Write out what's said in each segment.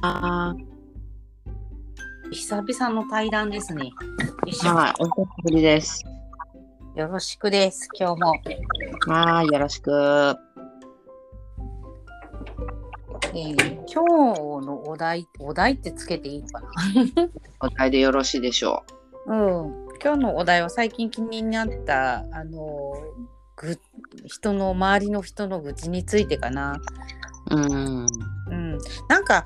あ久々の対談ですね。はい、お久しぶりです。よろしくです。今日も。はい、よろしく。えー今日のお題、お題ってつけていいのかな？お題でよろしいでしょうん。今日のお題は最近気になった、あの、ぐ人の周りの人の愚痴についてかな。う。うん。うん。なんか、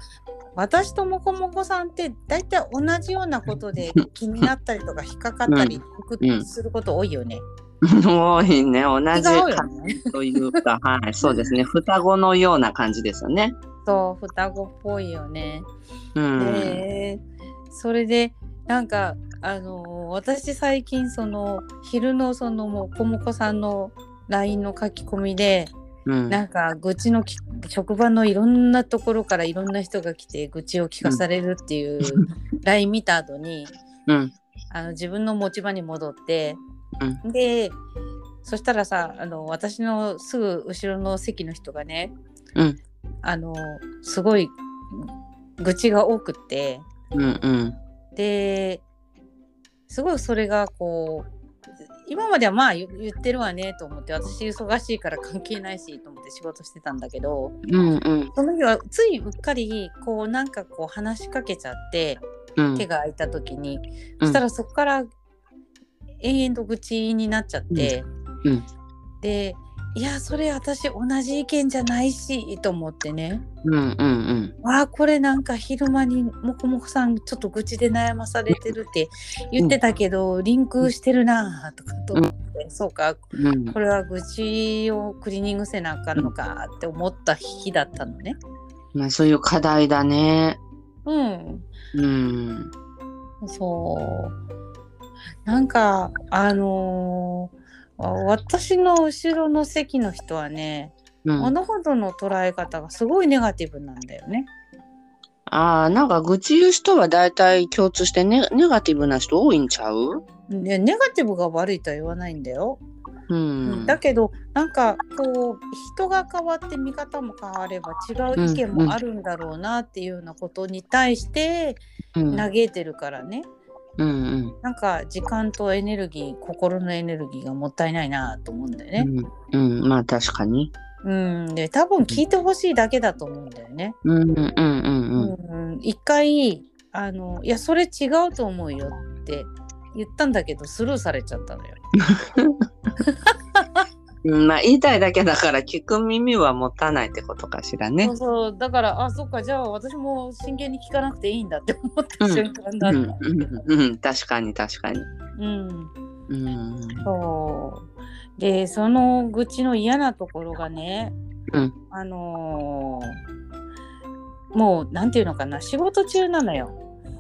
私ともこもこさんって大体同じようなことで 気になったりとか引っかかったりうんすること多いよね。多いね、同じ感ね。じというか、はい、そうですね、双子のような感じですよね。そう、双子っぽいよね。うん。でそれでなんかあのー私最近その昼のそのもうこもこさんの LINE の書き込みでうん。なんか愚痴のき職場のいろんなところからいろんな人が来て愚痴を聞かされるっていう LINE 見た後にうん。あの自分の持ち場に戻ってうん。でそしたらさあの私のすぐ後ろの席の人がね、うんあのすごい愚痴が多くって。うん。うん。ですごいそれがこう今まではまあ言言ってるわねと思って私忙しいから関係ないしと思って仕事してたんだけどうん。うん。その日はついうっかりこうなんかこう話しかけちゃってうん。手が空いた時に、うんそしたらそこから延々と愚痴になっちゃって、うんうんでいやそれ私同じ意見じゃないしと思ってねうん。うん。うん。わあこれなんか昼間にもこもこさんちょっと愚痴で悩まされてるって言ってたけど、リンクしてるなあとかと思って、そうかうん。これは愚痴をクリーニングせなあかんのかって思った日だったのね。まあ、そういう課題だね。うん、うん。そうなんかあのー私の後ろの席の人はね、うん。物事の捉え方がすごいネガティブなんだよね。ああ、なんか愚痴言う人は大体共通してネネガティブな人多いんちゃう？でネガティブが悪いとは言わないんだよ。うん。だけどなんかこう人が変わって見方も変われば違う意見もあるんだろうなっていうようなことに対してうん。嘆いてるからね、うん。うん。なんか時間とエネルギー心のエネルギーがもったいないなと思うんだよね。うん。うん。まあ、確かに。うん、で多分聞いてほしいだけだと思うんだよね。うん。うん。うん。うん、一回あの「いやそれ違うと思うよ」って言ったんだけどスルーされちゃったのよ。うん。まあ、言いたいだけだから聞く耳は持たないってことかしらねそう。そうだからあそっかじゃあ私も真剣に聞かなくていいんだって思ったうん瞬間だうった。ん。うん。うん。確かに、確かに。うん、うん。そうでその愚痴の嫌なところがね、うんあのーもうなんていうのかな仕事中なのよ。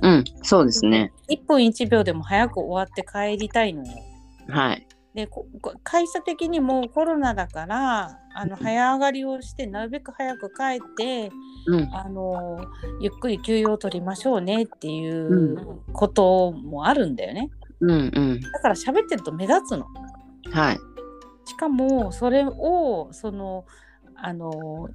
うん。そうですね。1分1秒でも早く終わって帰りたいのよ。はい。で会社的にもコロナだからあの早上がりをしてなるべく早く帰ってうん。あのゆっくり休養を取りましょうねっていうこともあるんだよね。うん。うん。だから喋ってると目立つの。はい。しかもそれをそのあの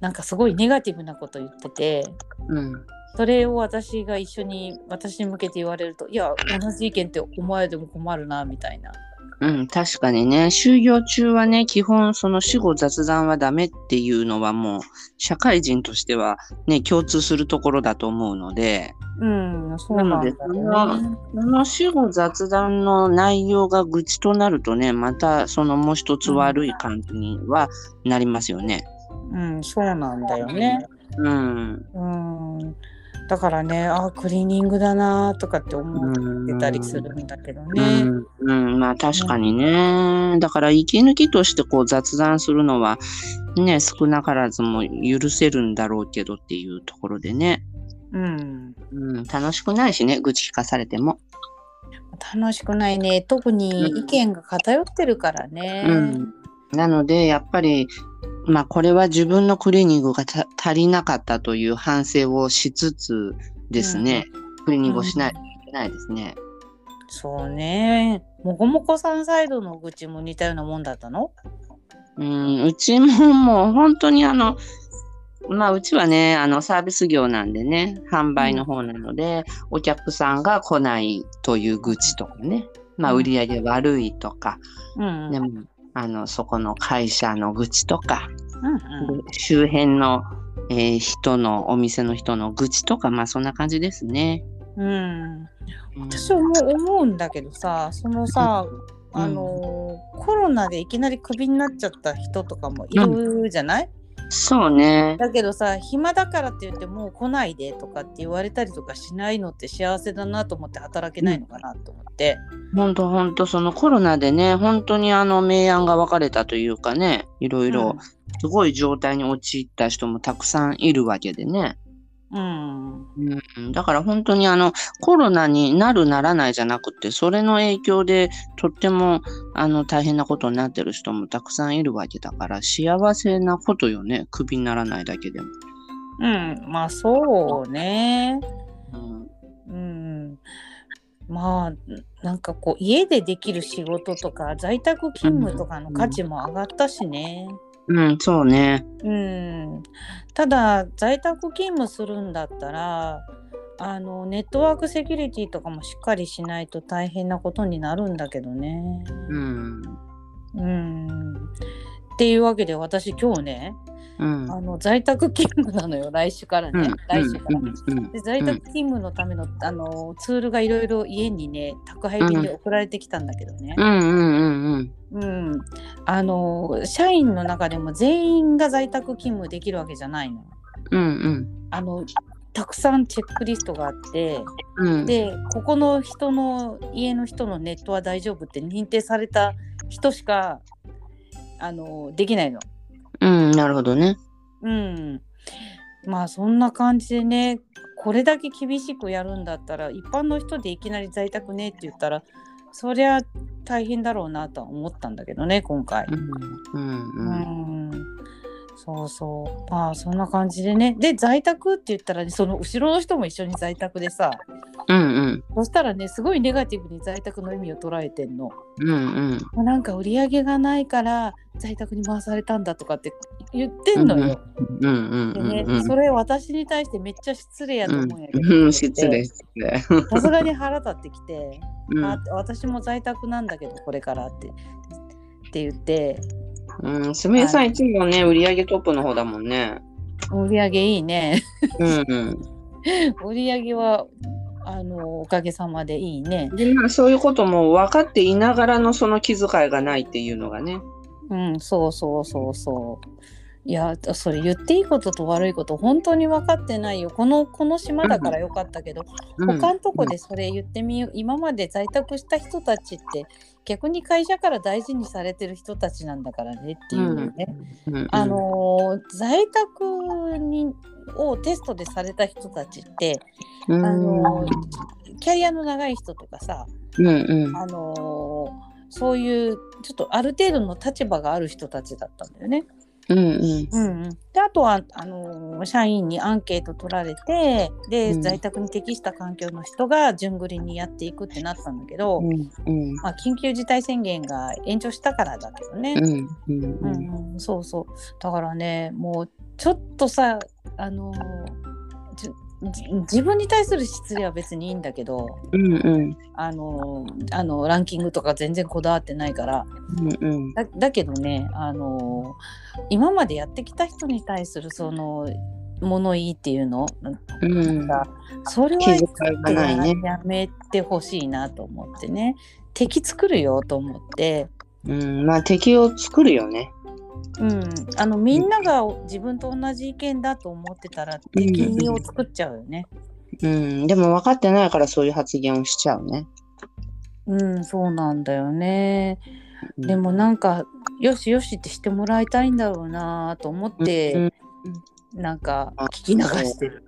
なんかすごいネガティブなこと言っててうん。それを私が一緒に私に向けて言われるといや同じ意見って思われても困るなみたいな。うん、確かにね、就業中はね、基本その死後雑談はダメっていうのはもう、社会人としてはね、共通するところだと思うので、うんそうなんだなのでよね。その死後雑談の内容が愚痴となるとね、またそのもう一つ悪い感じにはなりますよね。うんそうなんだよね。うん。うんだからねあクリーニングだなとかって思うんってたりするんだけどうね。ん、うん、まあ確かにね。だから息抜きとしてこう雑談するのはね、少なからずも許せるんだろうけどっていうところでね。うんうん、楽しくないしね、愚痴聞かされても。楽しくないね特に意見が偏ってるからね。うんなので、やっぱり、まあこれは自分のクリーニングがた足りなかったという反省をしつつですね、クリーニングをしないといけないですね。そうね。もこもこさんサイドの愚痴も似たようなもんだったの？うん、うちももう本当にあの、まあ、うちはね、あの、サービス業なんでね、販売の方なので、お客さんが来ないという愚痴とかね、まあ、売り上げ悪いとか、うんでも、あの、そこの会社の愚痴とか、うんで周辺の、えー人の、お店の人の愚痴とか、まあ、そんな感じですね。うん。うん。うん私も思うんだけどさそのさ、うん。あのーコロナでいきなりクビになっちゃった人とかもいるじゃない、そうね。だけどさ暇だからって言ってもう来ないでとかって言われたりとかしないのって幸せだなと思って働けないのかなと思って。本当本当そのコロナでね、本当にあの明暗が分かれたというかね、いろいろすごい状態に陥った人もたくさんいるわけでね。うんうん、だから本当にあのコロナになるならないじゃなくて、それの影響でとってもあの大変なことになってる人もたくさんいるわけだから、幸せなことよね、クビにならないだけでも。うん、まあそうね。うんうん。まあなんかこう家でできる仕事とか在宅勤務とかの価値も上がったしね。うん、そうね。うん、ただ在宅勤務するんだったらあのネットワークセキュリティとかもしっかりしないと大変なことになるんだけどね。うん。うん、っていうわけで私今日ねうん。あの在宅勤務なのよ 来週からね、うん来週から。うんで在宅勤務のための,、あのツールがいろいろ家にね宅配便で送られてきたんだけどね。うんあの社員の中でも全員が在宅勤務できるわけじゃないの。うんうん。あのたくさんチェックリストがあってうん。でここの人の家の人のネットは大丈夫って認定された人しかあのできないの。うん、なるほどね。うん、まあそんな感じでねこれだけ厳しくやるんだったら一般の人でいきなり在宅ねって言ったらそりゃ大変だろうなとは思ったんだけどね今回。うんうんううん。んそうそうまあそんな感じでねで在宅って言ったら、ね、その後ろの人も一緒に在宅でさうんうん。そしたらねすごいネガティブに在宅の意味を捉えてんの。うんうん。もうなんか売り上げがないから在宅に回されたんだとかって言ってんのよ。うんうんでね、うんうん。それ私に対してめっちゃ失礼やと思うんやけど、うん、失礼失礼。さすがに腹立ってきて、うんあ私も在宅なんだけどこれからってって言ってうん、すみれさんいつもね、売り上げトップの方だもんね。売り上げいいね。うん。うん。売り上げはあのおかげさまでいいね。で、まあそういうことも分かっていながらのその気遣いがないっていうのがね。うんそうそうそうそう。いやそれ言っていいことと悪いこと本当に分かってないよ。このこの島だからよかったけど、うん。他のとこでそれ言ってみよう。今まで在宅した人たちって逆に会社から大事にされてる人たちなんだからねっていうね、うん。うん。あのー在宅にをテストでされた人たちって、うん。あのーキャリアの長い人とかさ、うんうん。あのーそういうちょっとある程度の立場がある人たちだったんだよね。うんうん。うんうん、であとはあのー社員にアンケート取られてで、うん。在宅に適した環境の人が順繰りにやっていくってなったんだけど、うんまあ、緊急事態宣言が延長したからだけどね。うんうん。うんうん、そうそう。だからねもうちょっとさあのー自分に対する失礼は別にいいんだけどうんうん。あのーあのランキングとか全然こだわってないから。うんうん。だだけどね、あのー今までやってきた人に対するその物言いっていうの、うん。がそれはやめてほしいなと思ってね。敵作るよと思って、うん、まあ敵を作るよね。うん、あのみんなが自分と同じ意見だと思ってたら敵を作っちゃうよね。うん、でも分かってないからそういう発言をしちゃうね。うん、そうなんだよね。うんでもなんかよしよしってしてもらいたいんだろうなと思って、なんか聞き流してる。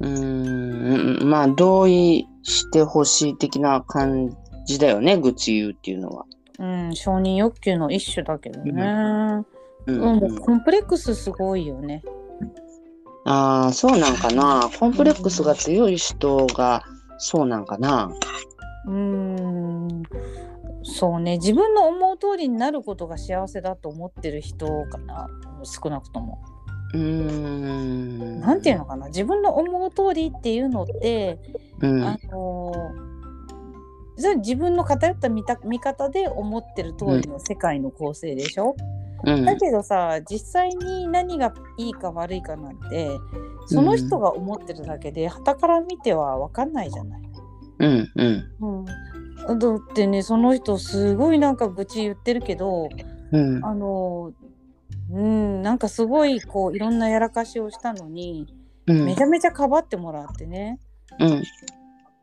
うん、うんまあ同意してほしい的な感じだよね、愚痴言うっていうのは。うん、承認欲求の一種だけどね。うんコンプレックスすごいよね。ああ、そうなんかな。コンプレックスが強い人がそうなんかな。うん、そうね。自分の思う通りになることが幸せだと思ってる人かな。少なくとも。うーん。なんていうのかな自分の思う通りっていうのって、うん。あの自分の偏った見た見方で思ってる通りの世界の構成でしょ、うんだけどさ実際に何がいいか悪いかなんてその人が思ってるだけで傍から見ては分かんないじゃない。うん。うん。うん、だってねその人すごいなんか愚痴言ってるけどうん。あのうんなんかすごいこういろんなやらかしをしたのにうん。めちゃめちゃかばってもらってねうん。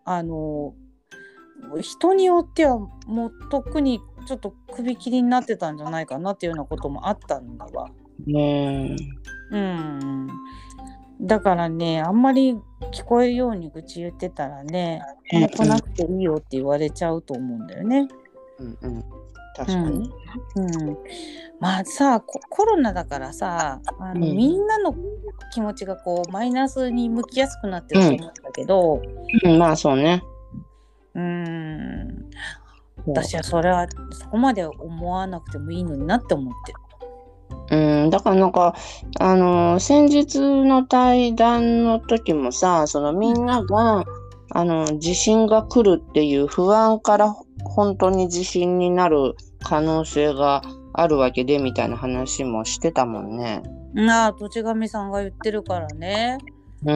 あの人によってはもうとっくにちょっと首切りになってたんじゃないかなっていうようなこともあったんだわ。ねうん、だからねあんまり聞こえるように愚痴言ってたらね来なくていいよって言われちゃうと思うんだよね。うん。うん。確かに。うん、まあさココロナだからさあの、うんみんなの気持ちがこうマイナスに向きやすくなってると思うんだけど、うん。まあ、そうね。うん、私はそれはそこまで思わなくてもいいのになって思ってる。うん、だからなんか、あの先日の対談の時もさ、そのみんなが、あの、地震が来るっていう不安から本当に地震になる可能性があるわけでみたいな話もしてたもんね。なあ土地神さんが言ってるからね。う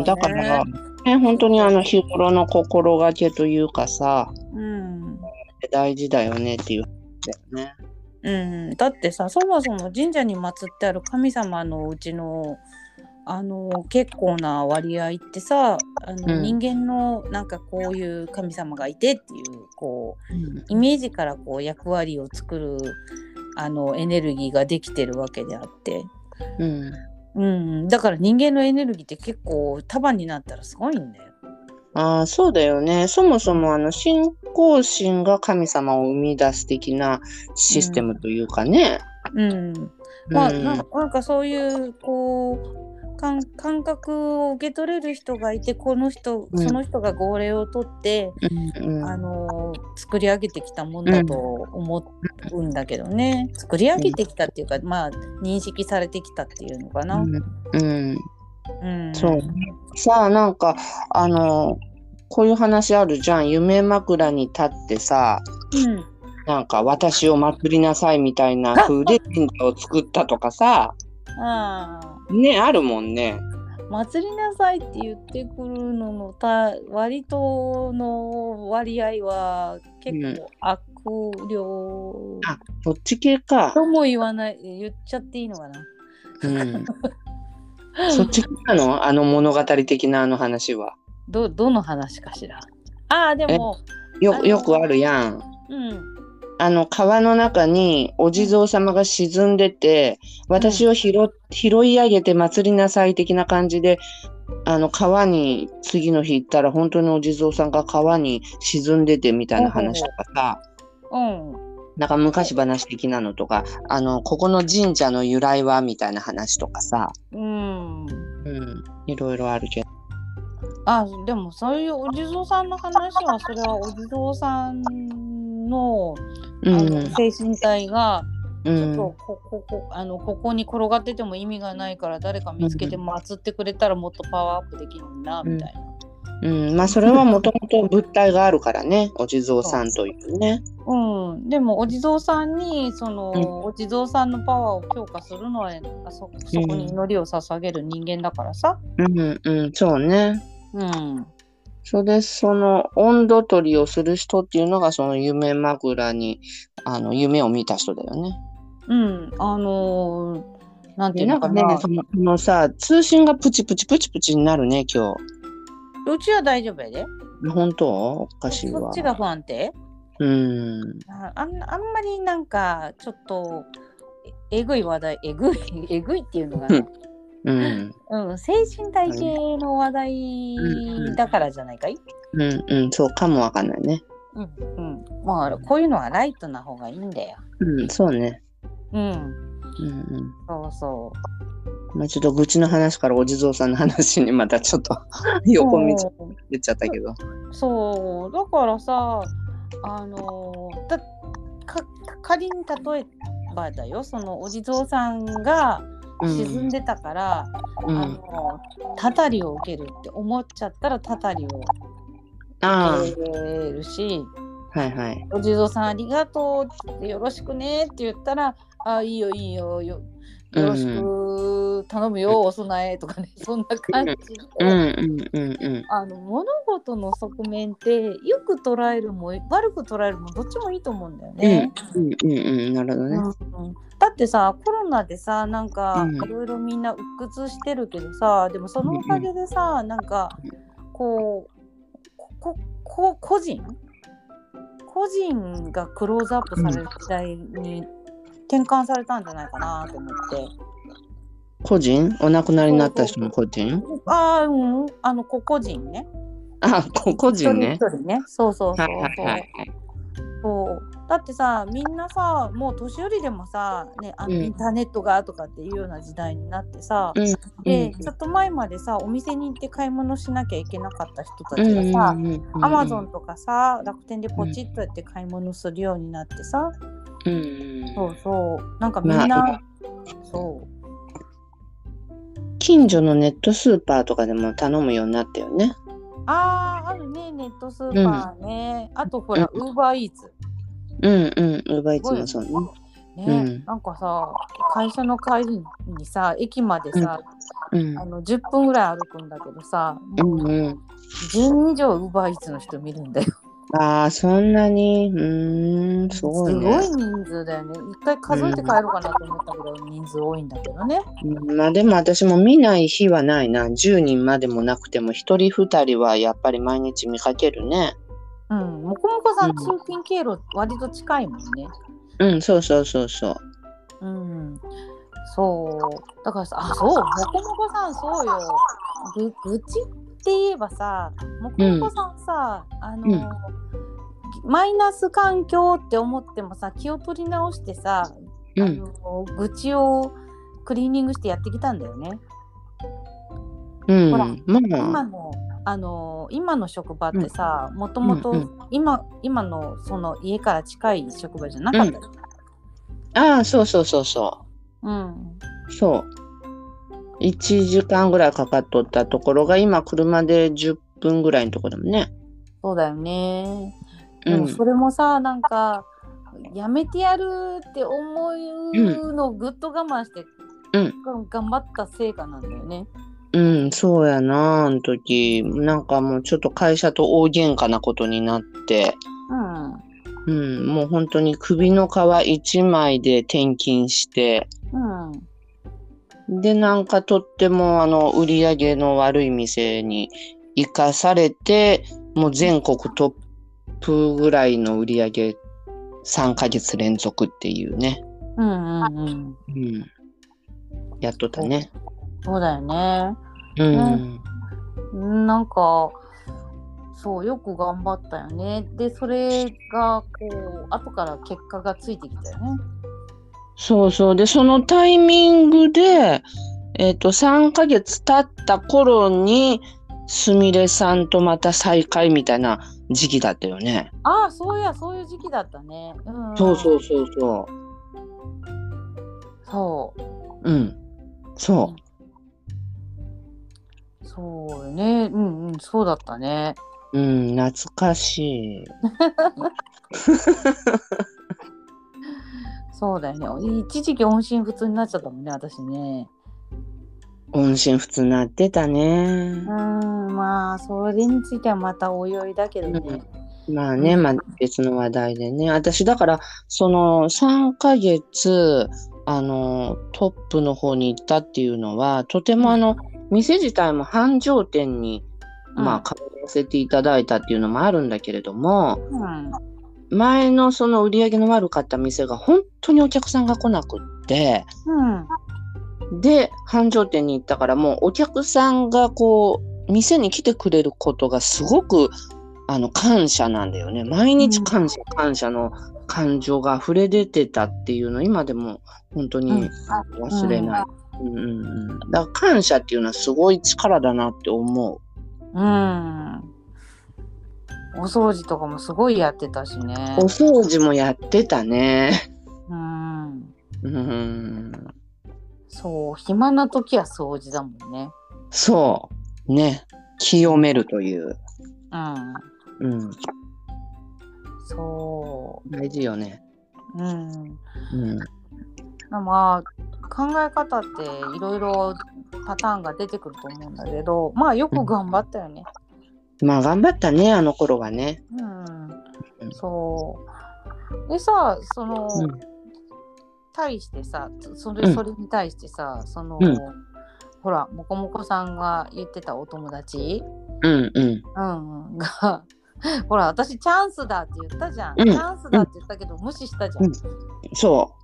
ん、だから、ね、本当にあの日頃の心がけというかさ、うん大事だよねっていう話だよね。うん、だってさそもそも神社に祀ってある神様のうちのあの結構な割合ってさあの、うん。人間のなんかこういう神様がいてっていうこううん。イメージからこう役割を作るあのエネルギーができてるわけであって、うん。うん、だから人間のエネルギーって結構束になったらすごいんだよ。ああ、そうだよね。そもそもあの信仰心が神様を生み出す的なシステムというかね。うん。まあ、うん。ななんかそういうこう感感覚を受け取れる人がいてこの人、うん。その人が号令を取って、うんうん。あの作り上げてきたものだと思うんだけどね、作り上げてきたっていうか、まあ認識されてきたっていうのかな。うんうん。うんそう。さあなんかあのこういう話あるじゃん。夢枕に立ってさうん。なんか私を祭りなさいみたいな風で神社を作ったとかさ。ねあるもんね。祭りなさいって言ってくるののた割との割合は結構悪霊、あそっち系か。とも言わない言っちゃっていいのかな。うん、そっち系なの？あの物語的なあの話は。どどの話かしら？ああでもよよくあるやん。うんあの川の中にお地蔵様が沈んでて、私を拾拾い上げて祭りなさい的な感じで、あの川に次の日行ったら本当にお地蔵さんが川に沈んでてみたいな話とかさ、うんなんか昔話的なのとか、あの、ここの神社の由来はみたいな話とかさ、うん。うん、いろいろあるけど。あでもそういうお地蔵さんの話はそれはお地蔵さんのあうんの、精神体がうちょっとん、こここあのここに転がってても意味がないから誰か見つけて祀ってくれたらもっとパワーアップできるなみたいな。うん、まあそれはもともと物体があるからね、お地蔵さんというね。うん、でもお地蔵さんにその、うんお地蔵さんのパワーを強化するのはあそそこに祈りを捧げる人間だからさ。うん、うん、そうね。うん。それで、その温度取りをする人っていうのが、その夢枕に、あの、夢を見た人だよね。うん、あのーなんていで、うのかな。なんかね、そのこのさ、通信がプチプチプチプチになるね、今うちは大丈夫やで？日。本当？おかしいわ。そっちが不安定？うん。ああんあんまりなんかちょっとええぐい話題えぐい えぐいっていうのが、ねうん。うん、精神体系の話題だからじゃないかい、うん、うん、そうかもわかんないね。うんうん、まあこういうのはライトな方がいいんだよ。うん、そうね。うん、うん、うん。そうそまあちょっと愚痴の話からお地蔵さんの話にまたちょっとう。横道出ちゃったけど。そうだからさあのだか仮に例えばだよそのお地蔵さんが沈んでたから、うんあのたたりを受けるって思っちゃったらたたりをあ受けるしあ、はいはい。「お地蔵さんありがとう」って「よろしくね」って言ったら「あいいよいいよよよろしく頼むよ、お供え」とかね そんな感じの物事の側面ってよく捉えるも悪く捉えるもどっちもいいと思うんだよね。うんうんうん、なるほどね。うん。うんだってさコロナでさなんかうん。いろいろみんな鬱屈してるけどさでもそのおかげでさなんかこうこここ個人？個人がクローズアップされる時代に転換されたんじゃないかなと思って。個人？お亡くなりになった人の個人？ああうんあの個々人ね。あ、こ個人ね。一人一人ね。そうそうそうはいそう。はいはい。そうだってさみんなさもう年寄りでもさ、ね、あのうんインターネットがとかっていうような時代になってさ、うんで、うんちょっと前までさお店に行って買い物しなきゃいけなかった人たうんちがさ、アマゾンとかさ楽天でポチッとやって買い物するようになってさ、うんうんそうそうなんかみんな、まあそう近所のネットスーパーとかでも頼むようになったよね。あーあるねネットスーパーね、あとほらウーバーイーツうんうん。ウーバーイーツもそうね。ね、うんなんかさ会社の帰りにさ駅までさ、うんあの10分ぐらい歩くんだけどさ、うんうん。10人以上ウーバーイーツの人見るんだよ。ああ、そんなに？うーん、すごいね。すごい人数だよね。一回数えて帰ろうかなと思ったぐらい人数多いんだけどね。うんまあでも私も見ない日はないな。10人までもなくても1人2人はやっぱり毎日見かけるね。うん、もこもこさうんん通勤経路割と近いもんね。うん、そうそうそうそう。うん。そう。だからさ、あ、そう、もこもこさんそうよ。ぐ愚痴？って言えばさ、もこもこさんさ、あの、うんマイナス環境って思ってもさ、気を取り直してさ、あうん。の愚痴をクリーニングしてやってきたんだよね。うん。ほらまあ、今のあの今の職場ってさもともとうんうん今今のその家から近い職場じゃなかったよ、ああ、そうそうそうそうんう。そう。1時間ぐらいかかっとったところが今車で10分ぐらいのところだもんね。そうだよね。うんでもそれもさなんかやめてやるって思うのをぐっと我慢して、うん頑張った成果なんだよね。うん、そうやな、あの時。なんかもうちょっと会社と大喧嘩なことになって、うんうん、もう本当に首の皮一枚で転勤して、うんで、なんかとってもあの、売り上げの悪い店に生かされて、もう全国トップぐらいの売り上げ3ヶ月連続っていうね。うんうんうんうん。やっとったね。そうだよね。うん。うんなんかそうよく頑張ったよね。でそれがこう後から結果がついてきたよね。そうそう。で、そのタイミングで、えっ、と、3ヶ月経った頃に、すみれさんとまた再会みたいな時期だったよね。ああそういやそういう時期だったね。うん、そうそうそうそそうう。うん。そそうよね。うんうんそうだったね。う。うん、懐かしい。そうだよね。一時期音信不通になっちゃったもんね私ね。音信不通なってたねう。んまあそれについてはまたおいおいだけどね。まあね、まあ別の話題でね。私だから、その3ヶ月、あの、トップの方に行ったっていうのは、とてもあの、店自体も繁盛店に、まあ、変わらせていただいたっていうのもあるんだけれども、うん前のその売り上げの悪かった店が本当にお客さんが来なくって、うんで、繁盛店に行ったからもうお客さんがこう、店に来てくれることがすごく、あの、感謝なんだよね。毎日感謝、感謝の感情が溢れ出てたっていうの、今でも本当に忘れない。うんうんうん、だから感謝っていうのはすごい力だなって思う。うん。お掃除とかもすごいやってたしね。お掃除もやってたね。うん。うん。そう暇な時は掃除だもんねそう。ね。清めるという。うんうん。そ大事よね。ううんうん。まあ考え方っていろいろパターンが出てくると思うんだけどまあよく頑張ったよね。まあ頑張ったね、あの頃はね。うん、そう。でさその、うん。対してさそうん。れそれに対してさその、うん。ほらもこもこさんが言ってたお友達、うんうん。うんうん、が ほら私チャンスだって言ったじゃん、うん。チャンスだって言ったけど無視したじゃん、そ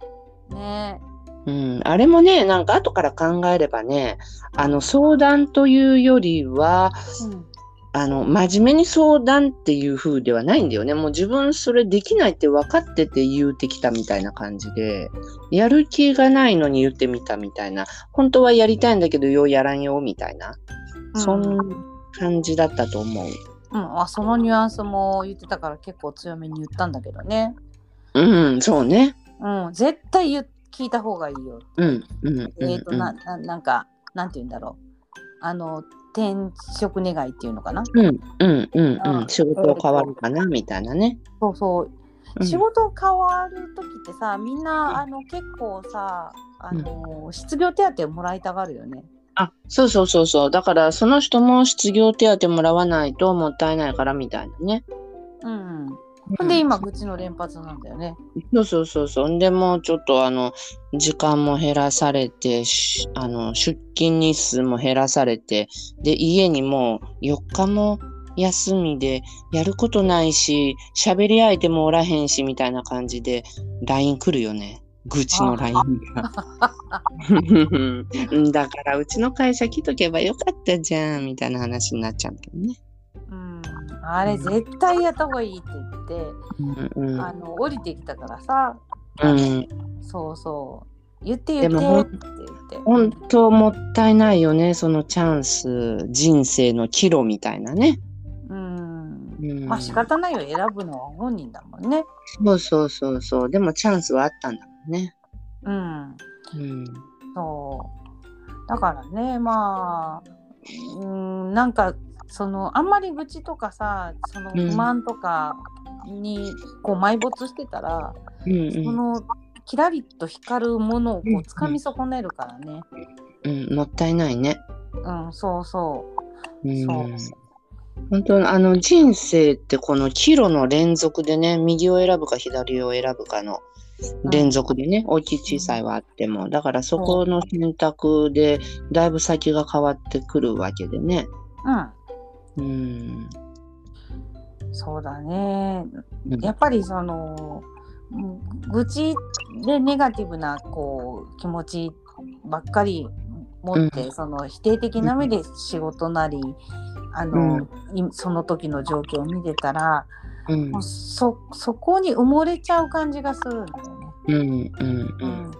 ね。う。うん。あれもね、なんか後から考えればね、あの相談というよりは、うんあの、真面目に相談っていう風ではないんだよね。もう自分それできないって分かってて言うてきたみたいな感じで、やる気がないのに言ってみたみたいな、本当はやりたいんだけどようやらんよみたいな、そんな感じだったと思う。うん、あそのニュアンスも言ってたから結構強めに言ったんだけどね。うん、そうね。うん、絶対言う聞いた方がいいよ。うん、うん、うん。えっ、となな、なんか、なんて言うんだろう。あの、転職願いっていうのかな？うん、うん、うん、うあん。仕事変わるかなみたいなね。そうそう。うん仕事変わる時ってさ、みんな、あの、結構さ、あの、失業手当をもらいたがるよね。あ、そうそうそうそう。だから、その人も失業手当もらわないともったいないからみたいなね。うん。ほんで、今、愚痴の連発なんだよね。そうそうそうそう。んでもうちょっとあの、時間も減らされて、しあの、出勤日数も減らされて、で、家にもう4日も休みで、やることないし、喋り相手もおらへんし、みたいな感じで、LINE 来るよね。愚痴の LINE が。だから、うちの会社来とけばよかったじゃん、みたいな話になっちゃうけどね。うん。あれ、絶対やった方がいいって言って、うんうんあの、降りてきたからさ、うん、そうそう。言って言ってって言って。本当もったいないよね、そのチャンス、人生の岐路みたいなね。うん。うん、まあ仕方ないよ、選ぶのは本人だもんね。そうそうそうそう。でもチャンスはあったんだもんね。うん。うん。そう。だからね、まあ、うん、なんか、その、あんまり愚痴とかさ、そのうん不満とかに、こう、埋没してたら、うんその、キラリと光るものをこう掴み損ねるからね。うん、うん、もったいないね。うん、そうそうんそう本当あの人生ってこの岐路の連続でね、右を選ぶか左を選ぶかの連続でね、大きい小さいはあっても、だからそこの選択でだいぶ先が変わってくるわけでね。う。うん。うん。そうだね。うんやっぱりそのうん愚痴でネガティブなこう気持ちばっかり持って、うその否定的な目で仕事なり、あの、いその時の状況を見てたら、うんもうそそこに埋もれちゃう感じがするんだよね。うんうんうん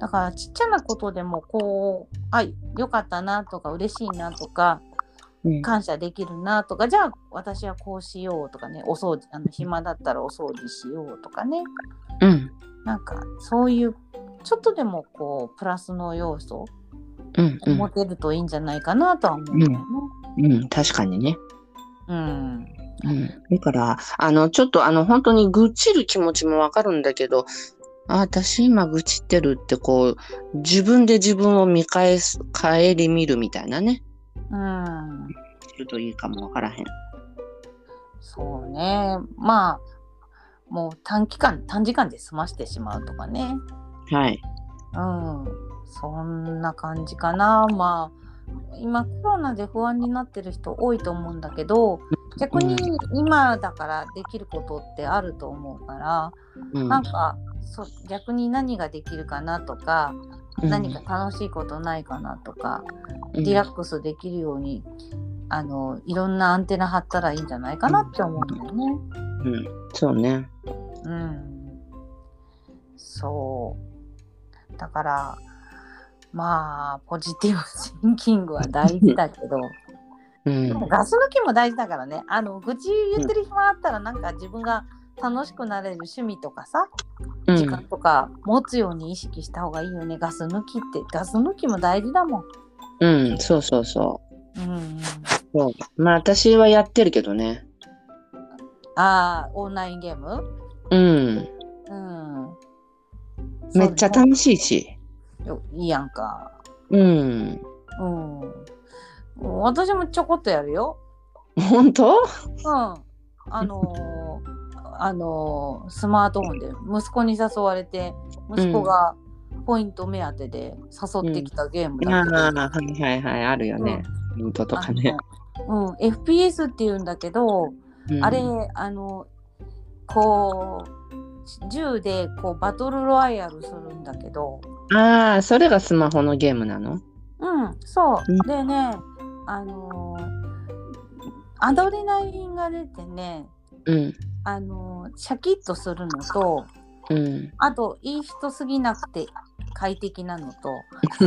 だからちっちゃなことでもこうあよかったなとか嬉しいなとかうん感謝できるなとかじゃあ私はこうしようとかねお掃除あの暇だったらお掃除しようとかねうんなんかそういうちょっとでもこうプラスの要素うんうん持てるといいんじゃないかなとは思うよね。うん確かにね。うん。うん、だから、あの、ちょっとあの、本当に愚痴る気持ちもわかるんだけど、あ、私今愚痴ってるってこう、自分で自分を見返す、帰り見るみたいなね。うん。するといいかもわからへん。そうね。まあもう短期間短時間で済ましてしまうとかね。はい。うん。そん。な感じかな。まあ今コロナで不安になってる人多いと思うん。だけど逆に今だからできることってあると思うから、うん。なん。かそ逆に何ができるかなとか、何か楽しいことないかなとか、うん。リラックスできるようにあのいろんなアンテナ張ったらいいんじゃないかなって思うんだよね。うん、そうね。うん、そう。だからまあポジティブシンキングは大事だけど うん。ガス抜きも大事だからね。あの愚痴言ってる暇あったらなんか自分が楽しくなれる趣味とかさうん時間とか持つように意識した方がいいよね、ガス抜きってガス抜きも大事だもん。うん、そうそうそうんうん、う。そうまあ私はやってるけどね。ああオンラインゲーム？うん。うん。めっちゃ楽しいし。よいいやんか。うん。うん。私もちょこっとやるよ。本当？うん。あのーあのースマートフォンで息子に誘われて息子がポイント目当てで誘ってきたゲームあだけど、あ、はいはいはい、あるよね。イントとかね。うん、FPS っていうんだけど、うん。あれあのこう銃でこうバトルロワイヤルするんだけど。ああ、それがスマホのゲームなの？うんそう、うん。でねあのーアドレナリンが出てねうん。あのーシャキッとするのとうん。あといい人すぎなくて快適なのと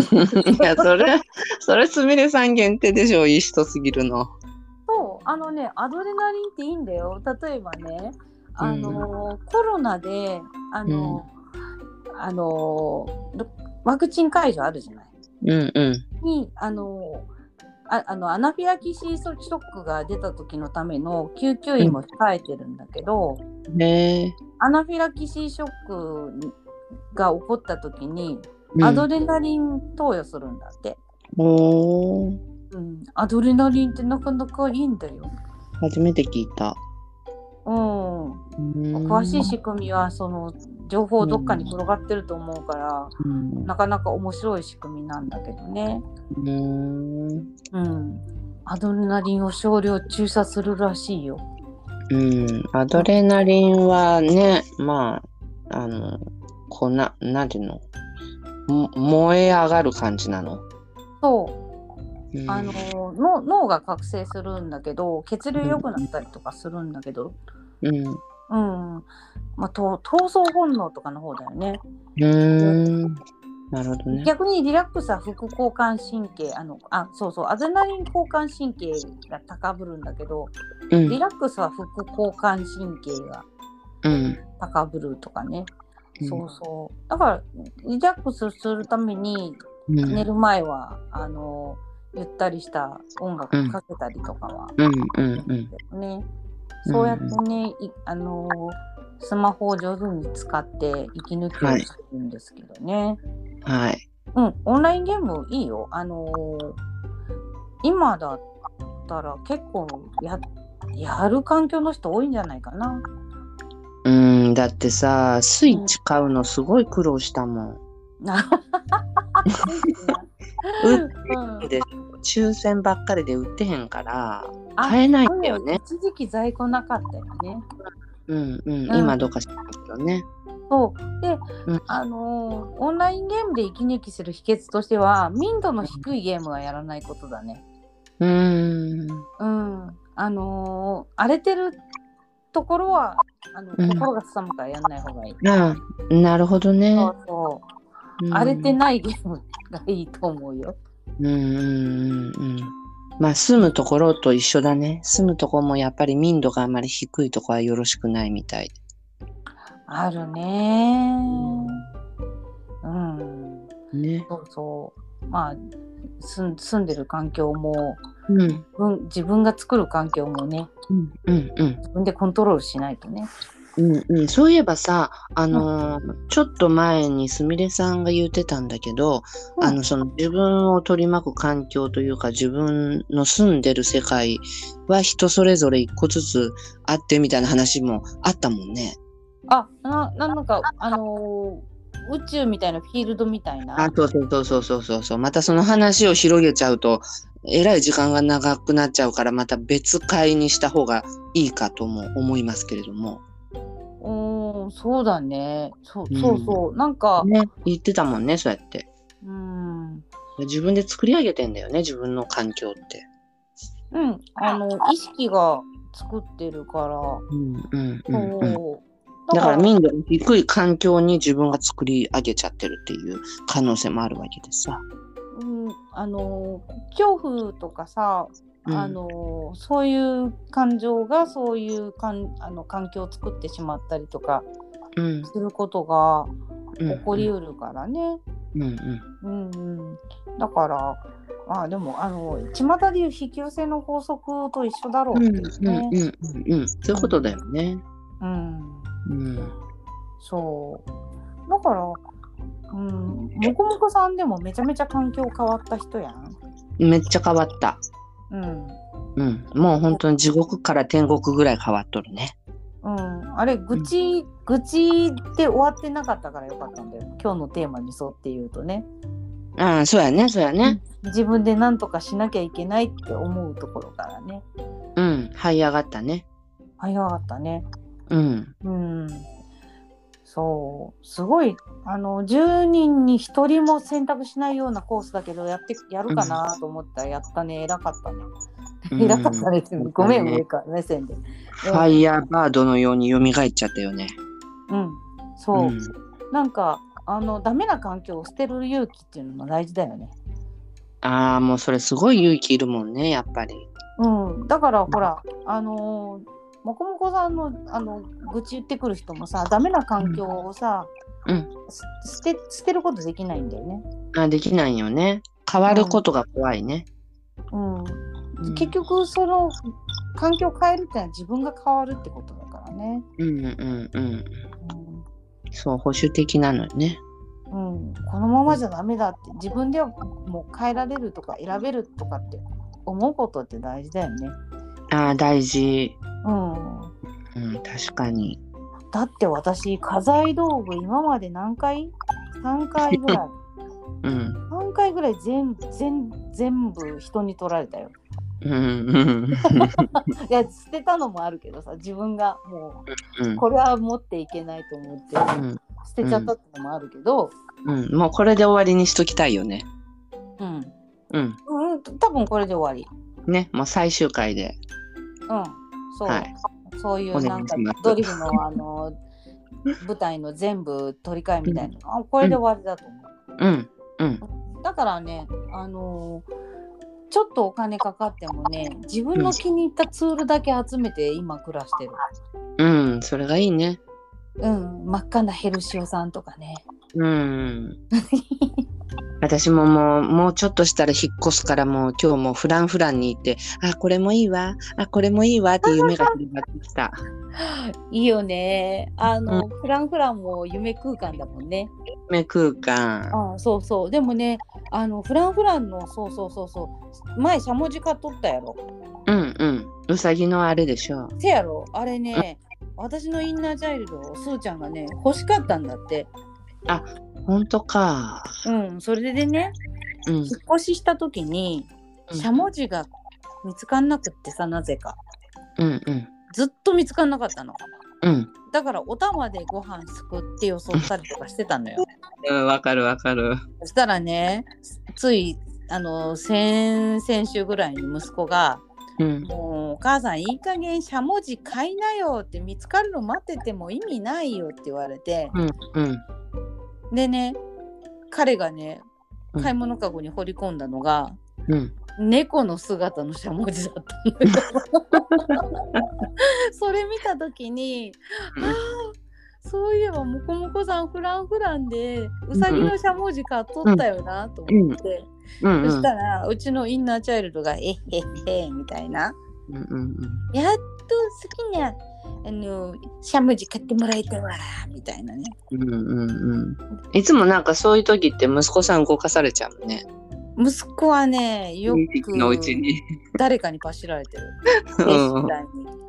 いや、それ、それすみれさん限定でしょ、いい人すぎるの。そうあのねアドレナリンっていいんだよ例えばねあのーコロナであのーあのーワクチン解除あるじゃない？うんうん。にあのああのアナフィラキシーショックが出た時のための救急医も控えてるんだけど、へえ。アナフィラキシーショックが起こった時に、うん。アドレナリン投与するんだって、おー。うん、アドレナリンってなかなかいいんだよ、初めて聞いた。うん、うん。詳しい仕組みはその情報どっかに転がってると思うから、うんなかなか面白い仕組みなんだけどね、うん。うん、アドレナリンを少量注射するらしいよ。うん。アドレナリンはね、まあ、あの、こんな、なんていうの？も燃え上がる感じなの？そううんあの脳脳が覚醒するんだけど血流良くなったりとかするんだけど、うん。うんまあ、と闘争本能とかの方だよね。う。なるほどね。逆にリラックスは副交感神経あのあそうそうアドレナリン交感神経が高ぶるんだけどうんリ。ラックスは副交感神経がうん。高ぶるとかね、うんそうそうだからリラックスするためにうん寝る前はあのゆったりした音楽かけたりとかはうんうんうん。ね、そうやってね、いあのスマホを上手に使って息抜きをするんですけどね、はい。うん、オンラインゲームいいよ。あのー今だったら結構ややる環境の人多いんじゃないかな。うん。だってさ、スイッチ買うのすごい苦労したもん。うんで 抽選ばっかりで売ってへんから、あ買えないんだよね。一時期在庫なかったよね。うんうん。うん今どうか知らんけどね。そうで、うんあのーオンラインゲームで息抜きする秘訣としては民度の低いゲームはやらないことだね。うーん。うん、あのー荒れてるところはあの、うん心がすさむからやんない方がいい。ああ、なるほどね。そうそううん荒れてないゲームがいいと思うよ。うんうんうんうん。まあ住むところと一緒だね。住むところもやっぱり民度があまり低いところはよろしくないみたい。あるねうん。ね。そうそう。まあ住ん住んでる環境も、うん自分自分が作る環境もねうんうんうん自分でコントロールしないとね。うんうん。そういえばさ、あのーちょっと前にすみれさんが言ってたんだけど、うんあのその自分を取り巻く環境というか自分の住んでる世界は人それぞれ一個ずつあってみたいな話もあったもんね。あななんかあのー宇宙みたいなフィールドみたいな。あ、そうそうそうそうそうそうそう。またその話を広げちゃうと、えらい時間が長くなっちゃうから、また別会にした方がいいかとも思いますけれども。うんそうだね。そううんそうそう。なんか、ね、言ってたもんね、そうやって。うん。自分で作り上げてんだよね、自分の環境って。うん、あの意識が作ってるから、うんだから民度の低い環境に自分が作り上げちゃってるっていう可能性もあるわけでさ。うん、あの恐怖とかさうんあのそういう感情がそういうかんあの環境を作ってしまったりとかうんすることがうん起こりうるからね。うんうんうんうん、だからまあでもあの巷でいう引き寄せの法則と一緒だろううんって。うんうんうんそういうことだよね。うんうんそうだから、うん、もこもこさんでもめちゃめちゃ環境変わった人やん。めっちゃ変わった。うん。うん、もう本当に地獄から天国ぐらい変わっとるね。うん、あれ愚痴、愚痴で終わってなかったからよかったんだよ。今日のテーマに沿って言うとね。うん、そうやね、そうやね。自分で何とかしなきゃいけないって思うところからね。うん、這い上がったね。早かったね。うん、うんそう。すごいあの10人に1人も選択しないようなコースだけどやってやるかなと思ったらやったね。偉かったね、うん。偉かったねごめんね上から目線で。ファイヤーバードのように蘇っちゃったよね。うん。そう、うん。なんかあのダメな環境を捨てる勇気っていうのも大事だよね。ああ、もうそれすごい勇気いるもんね、やっぱり。うん、だからほらあのーもこもこさんのあの愚痴言ってくる人もさダメな環境をさ、うんす捨て捨てることできないんだよね。あできないよね。変わることが怖いね。うんうん結局その環境を変えるってのは自分が変わるってことだからね。うんうんうん。そう、保守的なのよね。うんうん、このままじゃダメだって自分ではもう変えられるとか選べるとかって思うことって大事だよね。ああ、大事。うん、うん、確かに。だって私家財道具今まで何回 ?3 回ぐらい。うん。3回ぐらい全全全部人に取られたよ。うんうん いや捨てたのもあるけどさ自分がもうんうこれは持っていけないと思ってうん捨てちゃったってのもあるけど、うん、もうこれで終わりにしときたいよね。うんうん。うん、多分これで終わね、もう最終回で。り。うん、そう、はいそういうなんかドリフのあの 舞台の全部取り替えみたいなの、あこれで終わりだと思うん。うん。う。だからね、あのーちょっとお金かかってもね自分の気に入ったツールだけ集めて今暮らしてる。うん、それがいいね。うん、真っ赤なヘルシオさんとかね。うん。私ももう、もうちょっとしたら引っ越すからもう今日もフランフランに行って、あ、これもいいわ、あ、これもいいわって夢が広がってきた。いいよね。あの、フランフランも夢空間だもんね。夢空間。あそうそう。でもね、あのフランフランのそうそうそうそう。前しゃもじ買っとったやろ。うんうん。うさぎのあれでしょ。せやろ。あれね、私のインナーチャイルドをスーちゃんがね欲しかったんだって。ほんとか。うん。それでね、うん引っ越しした時にうんしゃもじが見つかんなくってさなぜか。うんうん。ずっと見つかんなかったの。うん。だからお玉でご飯すくってよそったりとかしてたのよ。うん、わかるわかる。そしたらねついあの先々週ぐらいに息子がうん「もうお母さんいい加減しゃもじ買いなよ」って見つかるの待ってても意味ないよって言われてうんうんでね彼がねうん。買い物かごに掘り込んだのが、うん。猫の姿のしゃもじだったのよ。それ見た時に、うん。あーそういえばもこもこさんフランフランでうさぎのしゃもじ買っとったよなと思って、うん。うんそしたらうちのインナーチャイルドが「えっへっへ」みたいな。うんうん「やっと好きなあのしゃもじ買ってもらえたわ」みたいなね。うんうんうん。いつもなんかそういう時って息子さん動かされちゃうね。息子はねよ二匹のうちくに。誰かにパシられてる。うん絶対に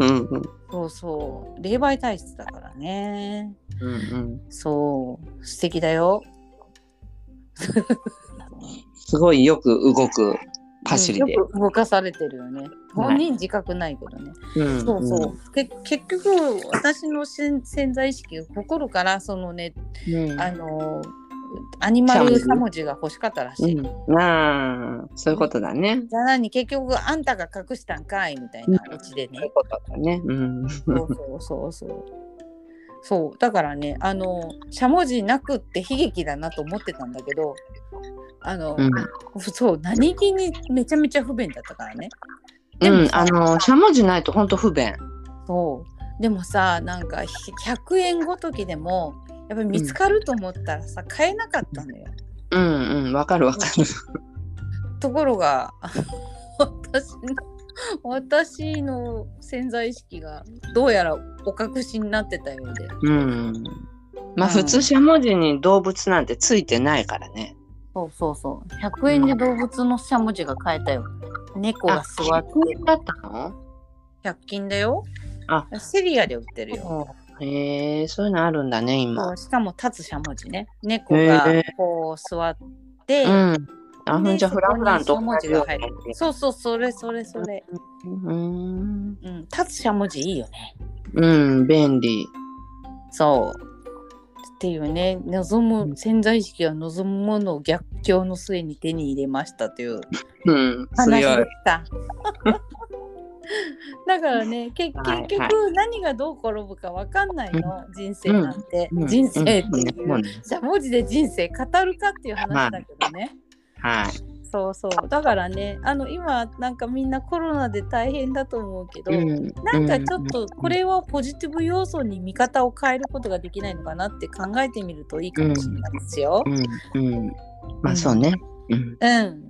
うんうんそうそう霊媒体質だからね。うんうん。そう素敵だよ。すごいよく動く走りで。うんよく動かされてるよね。本人自覚ないけどね。うんそうそう。け結局私の潜潜在意識が心からそのね、うん。あのアニマルしゃもじが欲しかったらしい。うん、ああ、そういうことだね。じゃあ何？結局あんたが隠したんかい？みたいなオチでね。そういうことだね。うん。そうそうそうそう。そうだからねあのしゃもじなくって悲劇だなと思ってたんだけどあの、うん。そう何気にめちゃめちゃ不便だったからね。うん、さあの、しゃもじないとほんと不便。そうでもさなんかひ100円ごときでもやっぱり見つかると思ったらさ、買えなかったのよ。うんうん、わかるわかる。ところが 私の 私の潜在意識がどうやらお隠しになってたようで。うん。まあうん。普通しゃもじに動物なんてついてないからね。そうそうそう。100円で動物のしゃもじが買えたよ。猫が座って。だったの？100均だよ。あ。セリアで売ってるよ。へえ、そういうのあるんだね、そ今。うしかも立つしゃもじね。猫がこう座って、うん。あ、ほんじゃでフラフランとそこにしゃもじが入る。そうそうそれそれそれ、うん。うん、立つしゃもじいいよね。うん、便利。そう。っていうね。望む潜在意識が望むものを逆境の末に手に入れましたといううん、話。でした。だからねけはいはい。結局何がどう転ぶか分かんないの、人生なんて、うん。人生ってう。ん。いう、うん。じゃ文字で人生語るかっていう話だけどね、はい。そうそうだからねあの今なんかみんなコロナで大変だと思うけど、うんなんかちょっとこれはポジティブ要素に見方を変えることができないのかなって考えてみるといいかもしれないですよ。うん、うん。まあそうね。うん。うん、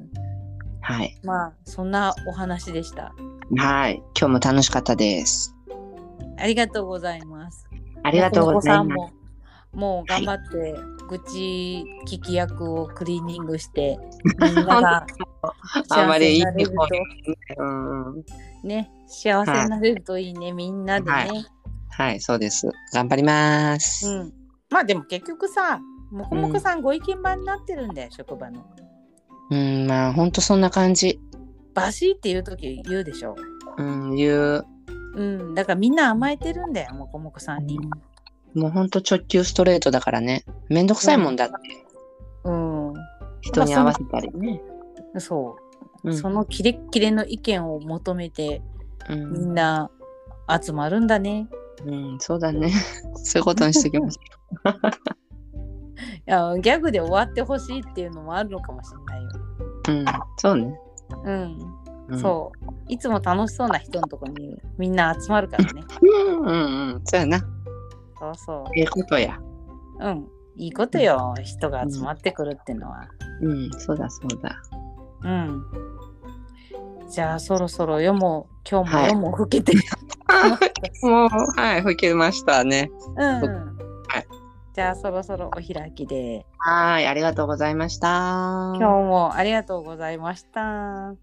はい。まあそんなお話でした。はい。今日も楽しかったです。ありがとうございます。ありがとうございます。もう頑張って、愚痴聞き役をクリーニングして みんなが幸せになれるうんうん。とね幸せになれるといいね、みんなでね、はいはい、そうです。頑張ります。うんまあでも結局さもこもこさんご意見番になってるんだよ、職場のうん、まあ、ほんとそんな感じ。バシーっていう時言うでしょうん、言う。うんだからみんな甘えてるんだよもこもこさんにもうほんと直球ストレートだからね。めんどくさいもんだって。うん人に合わせたりね。そう、うんそのキレッキレの意見を求めてうみん、んな集まるんだねうん、そうだね。そういうことにしときます。いやギャグで終わってほしいっていうのもあるのかもしれないよ。うん、そうね。うん、うん、そう。いつも楽しそうな人のとこにみんな集まるからね。うん。うん、うん、そうやな。そうそええことや。う。うん。いいことよ。人が集まってくるってのは。うん、そうだ、そうだ。うん。じゃあそろそろ夜も今日もはい夜も更けて。もう、はい、吹けましたね。うん。はいじゃあそろそろお開きで。はい、ありがとうございました。今日もありがとうございました。